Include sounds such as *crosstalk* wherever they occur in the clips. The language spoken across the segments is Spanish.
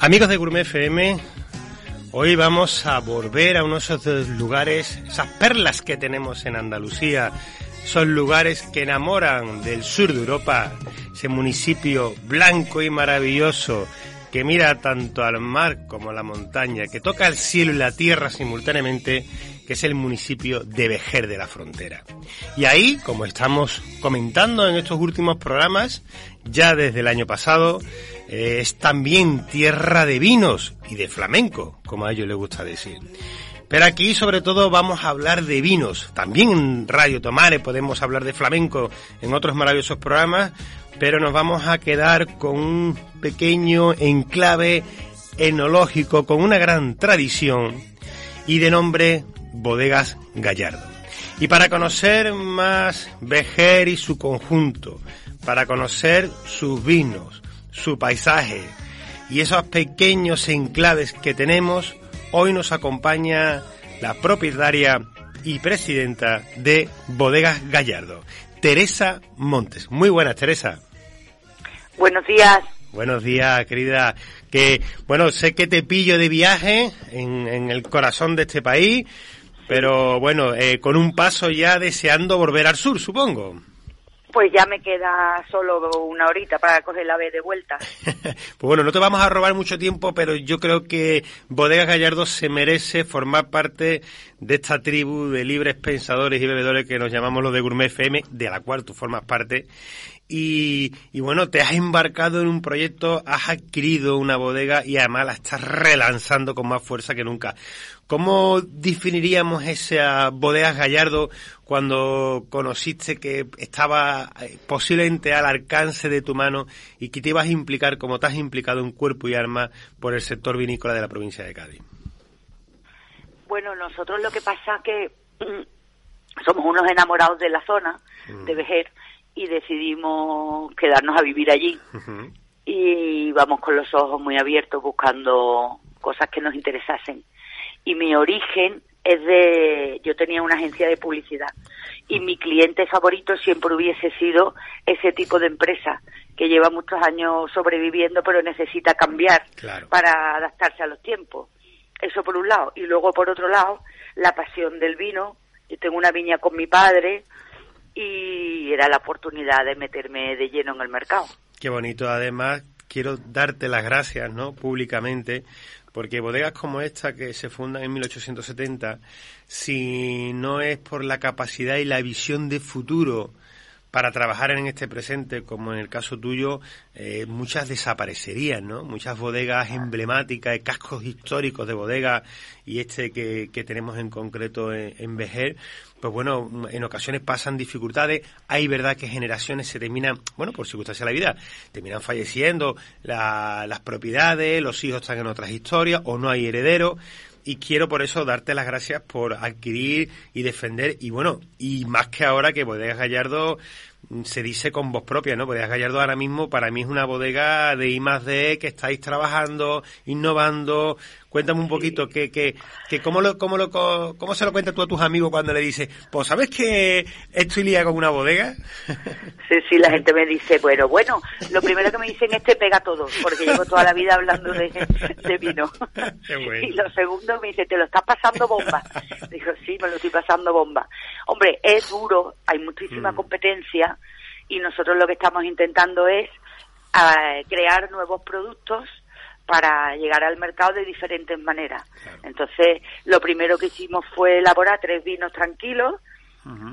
Amigos de Gourmet FM, hoy vamos a volver a uno de esos lugares, esas perlas que tenemos en Andalucía, son lugares que enamoran del sur de Europa, ese municipio blanco y maravilloso que mira tanto al mar como a la montaña, que toca el cielo y la tierra simultáneamente, que es el municipio de Vejer de la Frontera. Y ahí, como estamos comentando en estos últimos programas, ya desde el año pasado, es también tierra de vinos y de flamenco, como a ellos les gusta decir. Pero aquí sobre todo vamos a hablar de vinos. También en Radio Tomare podemos hablar de flamenco en otros maravillosos programas, pero nos vamos a quedar con un pequeño enclave enológico con una gran tradición y de nombre Bodegas Gallardo. Y para conocer más Vejer y su conjunto, para conocer sus vinos, su paisaje y esos pequeños enclaves que tenemos, hoy nos acompaña la propietaria y presidenta de Bodegas Gallardo, Teresa Montes. Muy buenas, Teresa. Buenos días. Buenos días, querida. Que, bueno, sé que te pillo de viaje en, el corazón de este país, pero bueno, eh, con un paso ya deseando volver al sur, supongo. Pues ya me queda solo una horita para coger la B de vuelta. *laughs* pues bueno, no te vamos a robar mucho tiempo, pero yo creo que Bodegas Gallardo se merece formar parte de esta tribu de libres pensadores y bebedores que nos llamamos los de Gourmet FM, de la cual tú formas parte. Y, y, bueno, te has embarcado en un proyecto, has adquirido una bodega y además la estás relanzando con más fuerza que nunca. ¿Cómo definiríamos esa bodega Gallardo cuando conociste que estaba eh, posiblemente al alcance de tu mano y que te ibas a implicar como te has implicado en cuerpo y alma por el sector vinícola de la provincia de Cádiz? Bueno, nosotros lo que pasa es que *clears throat* somos unos enamorados de la zona, de mm. Vejer, y decidimos quedarnos a vivir allí. Y vamos con los ojos muy abiertos buscando cosas que nos interesasen. Y mi origen es de, yo tenía una agencia de publicidad y mi cliente favorito siempre hubiese sido ese tipo de empresa que lleva muchos años sobreviviendo pero necesita cambiar para adaptarse a los tiempos. Eso por un lado. Y luego por otro lado, la pasión del vino. Yo tengo una viña con mi padre, y era la oportunidad de meterme de lleno en el mercado. Qué bonito. Además, quiero darte las gracias, ¿no? Públicamente, porque bodegas como esta que se fundan en 1870, si no es por la capacidad y la visión de futuro para trabajar en este presente, como en el caso tuyo, eh, muchas desaparecerían, ¿no? Muchas bodegas emblemáticas, cascos históricos de bodegas y este que, que tenemos en concreto en, en Vejer, pues bueno, en ocasiones pasan dificultades. Hay verdad que generaciones se terminan, bueno, por circunstancias de la vida, terminan falleciendo las propiedades, los hijos están en otras historias o no hay heredero. Y quiero por eso darte las gracias por adquirir y defender. Y bueno, y más que ahora que Bodegas Gallardo se dice con voz propia, ¿no? Bodegas Gallardo ahora mismo para mí es una bodega de I más D que estáis trabajando, innovando. Cuéntame un poquito que, que, que cómo, lo, cómo, lo, cómo se lo cuentas tú a tus amigos cuando le dices, pues ¿sabes que estoy liada con una bodega? *laughs* Sí, sí, la gente me dice, bueno, bueno, lo primero que me dicen es que pega todo, porque llevo toda la vida hablando de, de vino. Y lo segundo me dice, te lo estás pasando bomba. Digo, sí, me lo estoy pasando bomba. Hombre, es duro, hay muchísima mm. competencia y nosotros lo que estamos intentando es eh, crear nuevos productos para llegar al mercado de diferentes maneras. Entonces, lo primero que hicimos fue elaborar tres vinos tranquilos,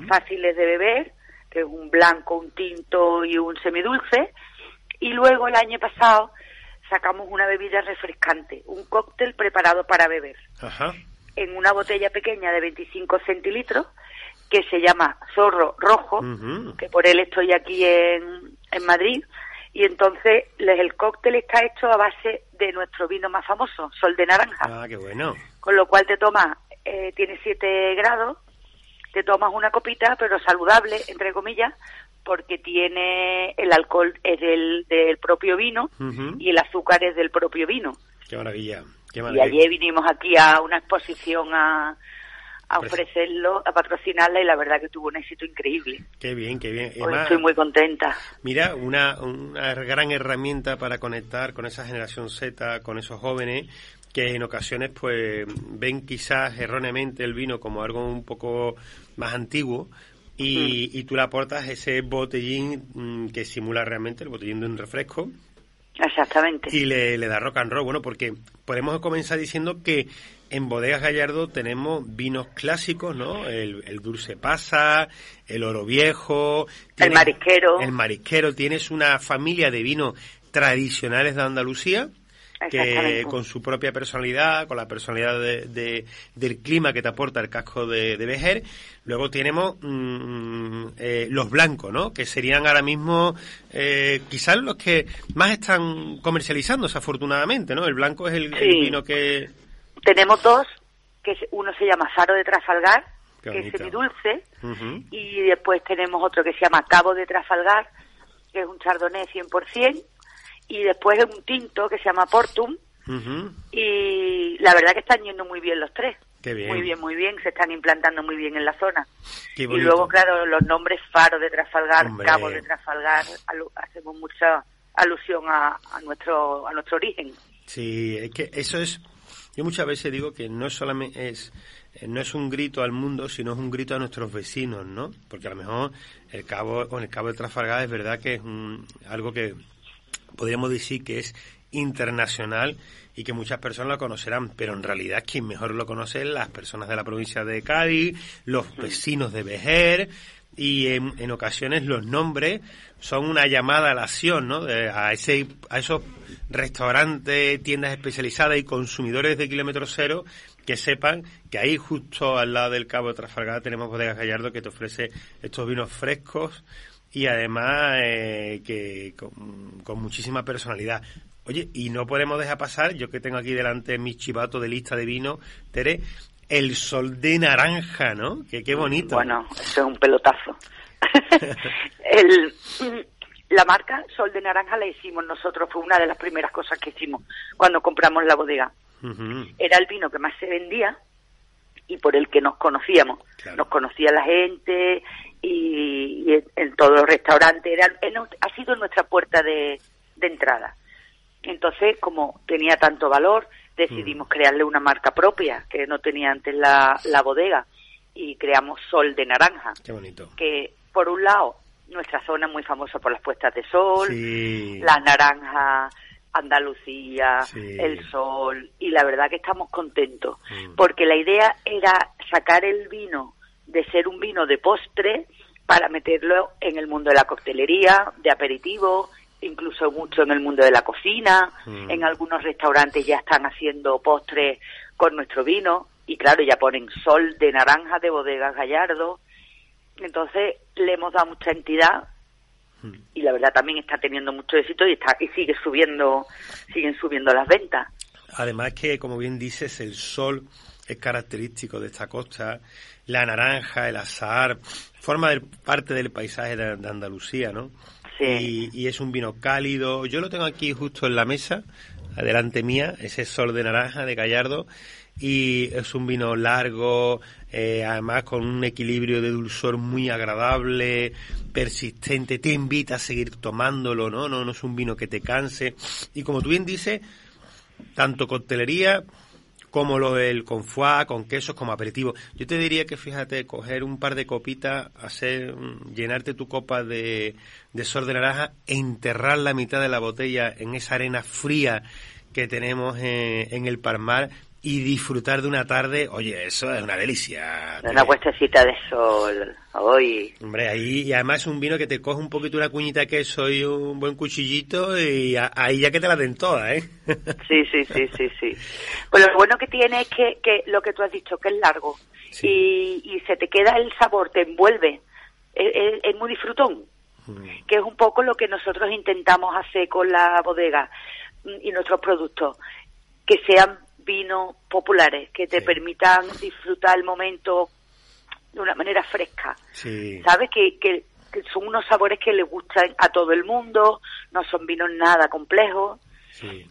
fáciles de beber, que es un blanco, un tinto y un semidulce. Y luego el año pasado sacamos una bebida refrescante, un cóctel preparado para beber. En una botella pequeña de 25 centilitros que se llama Zorro Rojo, que por él estoy aquí en, en Madrid, y entonces el cóctel está hecho a base de nuestro vino más famoso, Sol de Naranja. Ah, qué bueno. Con lo cual te tomas, eh, tiene 7 grados, te tomas una copita, pero saludable, entre comillas, porque tiene el alcohol es del, del propio vino y el azúcar es del propio vino. Qué maravilla, qué maravilla. Y ayer vinimos aquí a una exposición a, a ofrecerlo, a patrocinarla y la verdad que tuvo un éxito increíble. Qué bien, qué bien. estoy muy contenta. Mira, una, una gran herramienta para conectar con esa generación Z, con esos jóvenes que en ocasiones pues ven quizás erróneamente el vino como algo un poco más antiguo y, mm. y tú le aportas ese botellín mm, que simula realmente el botellín de un refresco. Exactamente. Y le, le da rock and roll, bueno, porque podemos comenzar diciendo que en Bodegas Gallardo tenemos vinos clásicos, ¿no? El, Dulce Pasa, el Oro Viejo. el Marisquero. El Marisquero. Tienes una familia de vinos tradicionales de Andalucía que con su propia personalidad, con la personalidad de, del clima que te aporta el casco de, de Vejer. Luego tenemos mm, eh, los blancos, ¿no? Que serían ahora mismo eh, quizás los que más están comercializándose, afortunadamente, ¿no? El blanco es el vino que tenemos dos, que uno se llama Faro de Trafalgar, que es semidulce, y después tenemos otro que se llama Cabo de Trafalgar, que es un chardonnay 100%, y después un tinto que se llama Portum, y la verdad que están yendo muy bien los tres. Muy bien, muy bien, se están implantando muy bien en la zona. y luego, claro, los nombres Faro de Trafalgar, Cabo de Trafalgar, hacemos mucha alusión a, a, nuestro a nuestro origen. Sí, es que eso es yo muchas veces digo que no solamente es eh, no es un grito al mundo, sino es un grito a nuestros vecinos, ¿no? Porque a lo mejor el cabo con el cabo de Trafalgar es verdad que es algo que podríamos decir que es internacional y que muchas personas lo conocerán, pero en realidad quien mejor lo conoce es las personas de la provincia de Cádiz, los vecinos de Vejer, y en, ocasiones los nombres son una llamada a la acción, ¿no? a, ese, a esos restaurantes, tiendas especializadas y consumidores de kilómetro cero que sepan que ahí justo al lado del Cabo de Trafalgar tenemos Bodegas Gallardo que te ofrece estos vinos frescos y además eh, que con, muchísima personalidad. Oye, y no podemos dejar pasar, yo que tengo aquí delante mi chivato de lista de vino, Tere, el sol de naranja, ¿no? Que qué bonito. Bueno, eso es un pelotazo. *laughs* el, la marca Sol de Naranja la hicimos nosotros, fue una de las primeras cosas que hicimos cuando compramos la bodega. Era el vino que más se vendía y por el que nos conocíamos. Nos conocía la gente y, en, todos los restaurantes. Era, ha sido nuestra puerta de, de entrada. Entonces, como tenía tanto valor, decidimos crearle una marca propia que no tenía antes la, la bodega y creamos Sol de Naranja. Qué bonito. Que por un lado nuestra zona es muy famosa por las puestas de sol, la naranja, Andalucía, el sol y la verdad que estamos contentos mm. porque la idea era sacar el vino de ser un vino de postre para meterlo en el mundo de la coctelería, de aperitivo, incluso mucho en el mundo de la cocina. Mm. En algunos restaurantes ya están haciendo postres con nuestro vino y claro, ya ponen sol de naranja de bodegas Gallardo. Entonces le hemos dado mucha entidad mm. y la verdad también está teniendo mucho éxito y está y sigue subiendo siguen subiendo las ventas. Además que como bien dices el sol es característico de esta costa, la naranja, el azar, forma parte del paisaje de Andalucía, ¿no? Y, es un vino cálido. Yo lo tengo aquí justo en la mesa, adelante mía, ese sol de naranja de Gallardo. Y es un vino largo, eh, además con un equilibrio de dulzor muy agradable, persistente, te invita a seguir tomándolo, ¿no? No, no es un vino que te canse. Y como tú bien dices, tanto coctelería como lo del con foie, con quesos, como aperitivo. Yo te diría que fíjate, coger un par de copitas, hacer, mm, llenarte tu copa de, de sol de naranja enterrar la mitad de la botella en esa arena fría que tenemos en, en el Palmar y disfrutar de una tarde, oye, eso es una delicia. Una puestecita de sol, hoy. Hombre, ahí, y además es un vino que te coge un poquito una cuñita que soy un buen cuchillito y ahí ya que te la den todas, ¿eh? *laughs* Sí, sí, sí, sí, sí. Pues lo bueno que tiene es que, que lo que tú has dicho, que es largo y, y se te queda el sabor, te envuelve, es, es muy disfrutón, mm. que es un poco lo que nosotros intentamos hacer con la bodega y nuestros productos, que sean vinos populares que te permitan disfrutar el momento de una manera fresca. ¿Sabes? Que, que, son unos sabores que le gustan a todo el mundo, no son vinos nada complejos. Sí.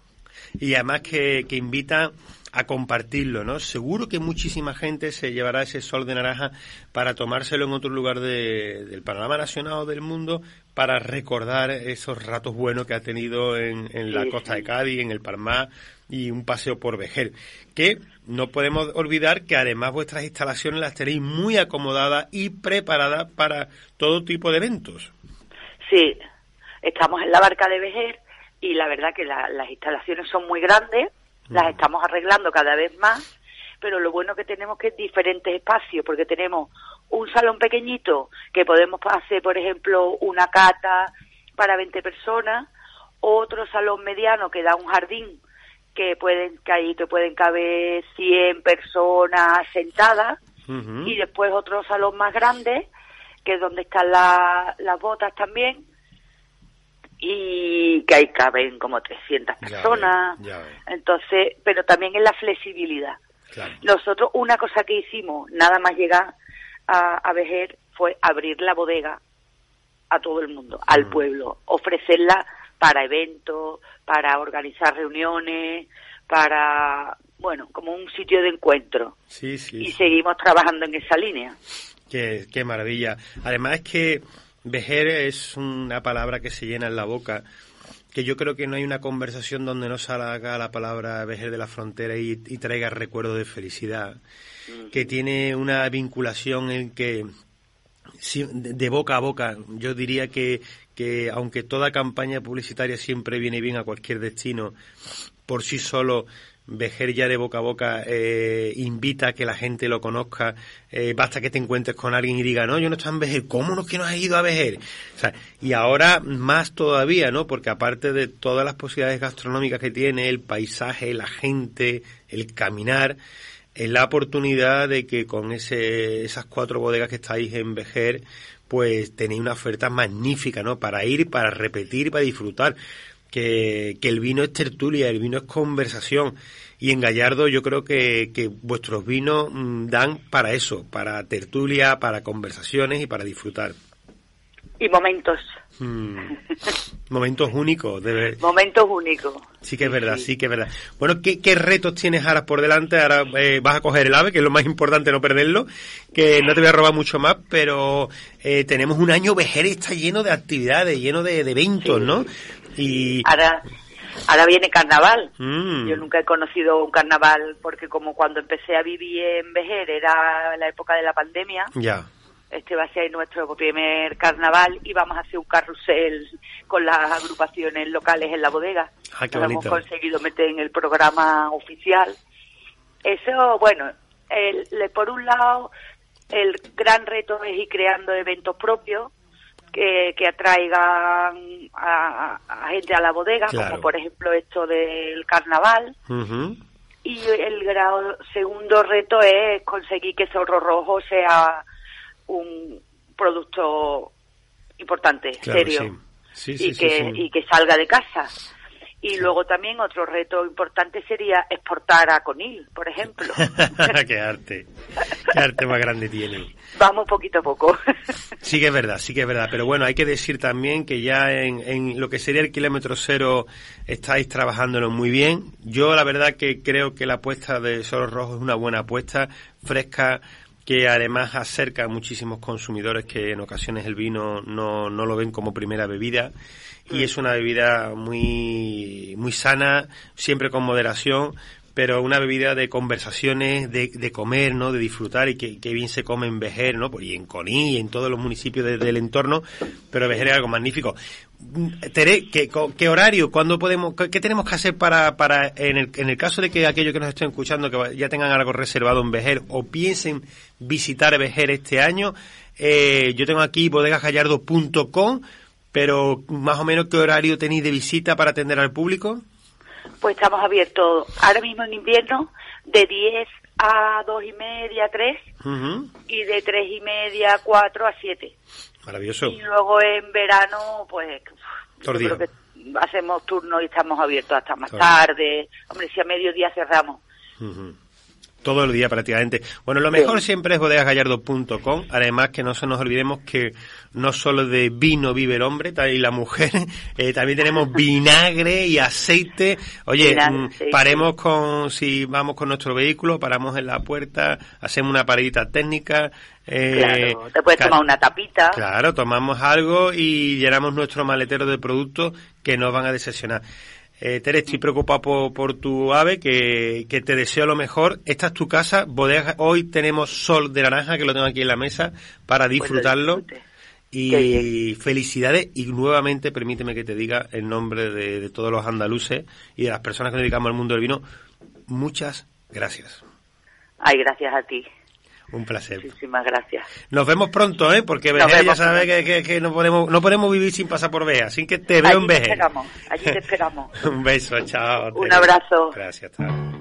Y además que, que invita a compartirlo, ¿no? Seguro que muchísima gente se llevará ese sol de naranja para tomárselo en otro lugar del panorama nacional o del mundo para recordar esos ratos buenos que ha tenido en, la costa de Cádiz, en el Palmar y un paseo por Vejer. Que no podemos olvidar que además vuestras instalaciones las tenéis muy acomodadas y preparadas para todo tipo de eventos. Sí, estamos en la barca de Vejer y la verdad que las instalaciones son muy grandes las estamos arreglando cada vez más, pero lo bueno que tenemos que es diferentes espacios, porque tenemos un salón pequeñito que podemos hacer, por ejemplo, una cata para 20 personas, otro salón mediano que da un jardín que pueden que ahí te pueden caber 100 personas sentadas y después otro salón más grande que es donde están las botas también y que ahí caben como 300 personas. Entonces, pero también en la flexibilidad. Nosotros, una cosa que hicimos, nada más llegar a, a Vejer, fue abrir la bodega a todo el mundo, al mm. pueblo, ofrecerla para eventos, para organizar reuniones, para, bueno, como un sitio de encuentro. Sí, sí, y seguimos trabajando en esa línea. Qué, qué maravilla. Además es que Vejer es una palabra que se llena en la boca, que yo creo que no hay una conversación donde no salga la palabra vejer de la frontera y, traiga recuerdo de felicidad, que tiene una vinculación en que de boca a boca, yo diría que, que aunque toda campaña publicitaria siempre viene bien a cualquier destino, por sí solo Vejer ya de boca a boca eh, invita a que la gente lo conozca. Eh, basta que te encuentres con alguien y diga, no, yo no estoy en Vejer, ¿cómo no es que no has ido a Vejer? y ahora más todavía, ¿no? Porque aparte de todas las posibilidades gastronómicas que tiene, el paisaje, la gente, el caminar, es la oportunidad de que con ese, esas cuatro bodegas que estáis en Vejer, pues tenéis una oferta magnífica, ¿no? Para ir, para repetir, para disfrutar que, el vino es tertulia, el vino es conversación. Y en Gallardo yo creo que, que vuestros vinos mm, dan para eso, para tertulia, para conversaciones y para disfrutar. Y momentos. Mm. momentos únicos, de Momentos únicos. Sí que es verdad, sí, que es verdad. Bueno, ¿qué, ¿qué, retos tienes ahora por delante? Ahora eh, vas a coger el ave, que es lo más importante no perderlo, que no te voy a robar mucho más, pero eh, tenemos un año Vejer está lleno de actividades, lleno de, eventos, ¿no? Y... Ahora, ahora viene carnaval. Mm. Yo nunca he conocido un carnaval porque como cuando empecé a vivir en Vejer era la época de la pandemia. Ya. Este va a ser nuestro primer carnaval y vamos a hacer un carrusel con las agrupaciones locales en la bodega. Ah, Lo hemos conseguido meter en el programa oficial. Eso, bueno, el, por un lado, el gran reto es ir creando eventos propios que, atraigan a, gente a la bodega, como por ejemplo esto del carnaval. Y el grado, segundo reto es conseguir que Zorro Rojo sea un producto importante, serio, y, que, y que salga de casa. Y luego también otro reto importante sería exportar a Conil, por ejemplo. *laughs* qué arte, qué arte más grande tiene. Vamos poquito a poco. *laughs* sí que es verdad, sí que es verdad. Pero bueno, hay que decir también que ya en, en lo que sería el kilómetro cero estáis trabajándolo muy bien. Yo la verdad que creo que la apuesta de Soros Rojos es una buena apuesta, fresca, que además acerca a muchísimos consumidores que en ocasiones el vino no, no lo ven como primera bebida y es una bebida muy, muy sana, siempre con moderación, pero una bebida de conversaciones, de, de comer, ¿no? De disfrutar y que, bien se come en Vejer, ¿no? Y en Coní y en todos los municipios del entorno, pero Vejer es algo magnífico. Tere, ¿qué, ¿qué, horario? ¿Cuándo podemos, qué, tenemos que hacer para, para en, el, en el caso de que aquellos que nos estén escuchando que ya tengan algo reservado en Vejer o piensen visitar Vejer este año? Eh, yo tengo aquí bodegasgallardo.com pero más o menos qué horario tenéis de visita para atender al público? Pues estamos abiertos ahora mismo en invierno de 10 a 2 y media, 3 y de 3 y media, 4 a 7. Maravilloso. Y luego en verano, pues creo que hacemos turno y estamos abiertos hasta más tarde. Hombre, si a mediodía cerramos. Todo el día prácticamente. Bueno, lo mejor siempre es bodegasgallardo.com, además que no se nos olvidemos que no solo de vino vive el hombre y la mujer, *laughs* eh, también tenemos vinagre y aceite. Oye, mm, paremos con, si vamos con nuestro vehículo, paramos en la puerta, hacemos una paredita técnica. Eh, claro, te puedes tomar una tapita. Claro, tomamos algo y llenamos nuestro maletero de productos que nos van a decepcionar. Eh, Tere, estoy preocupado por, tu ave, que, te deseo lo mejor. Esta es tu casa, bodega. Hoy tenemos sol de naranja, que lo tengo aquí en la mesa, para pues disfrutarlo. y felicidades y nuevamente permíteme que te diga el nombre de, todos los andaluces y de las personas que nos dedicamos al mundo del vino. Muchas gracias. Ay, gracias a ti. Un placer. Muchísimas gracias. Nos vemos pronto, ¿eh? Porque Veje ya sabe que, que, no, podemos, no podemos vivir sin pasar por Veje, así que te veo en Veje. Allí te esperamos, allí te esperamos. *laughs* Un beso, chao. Un abrazo. Gracias, chao.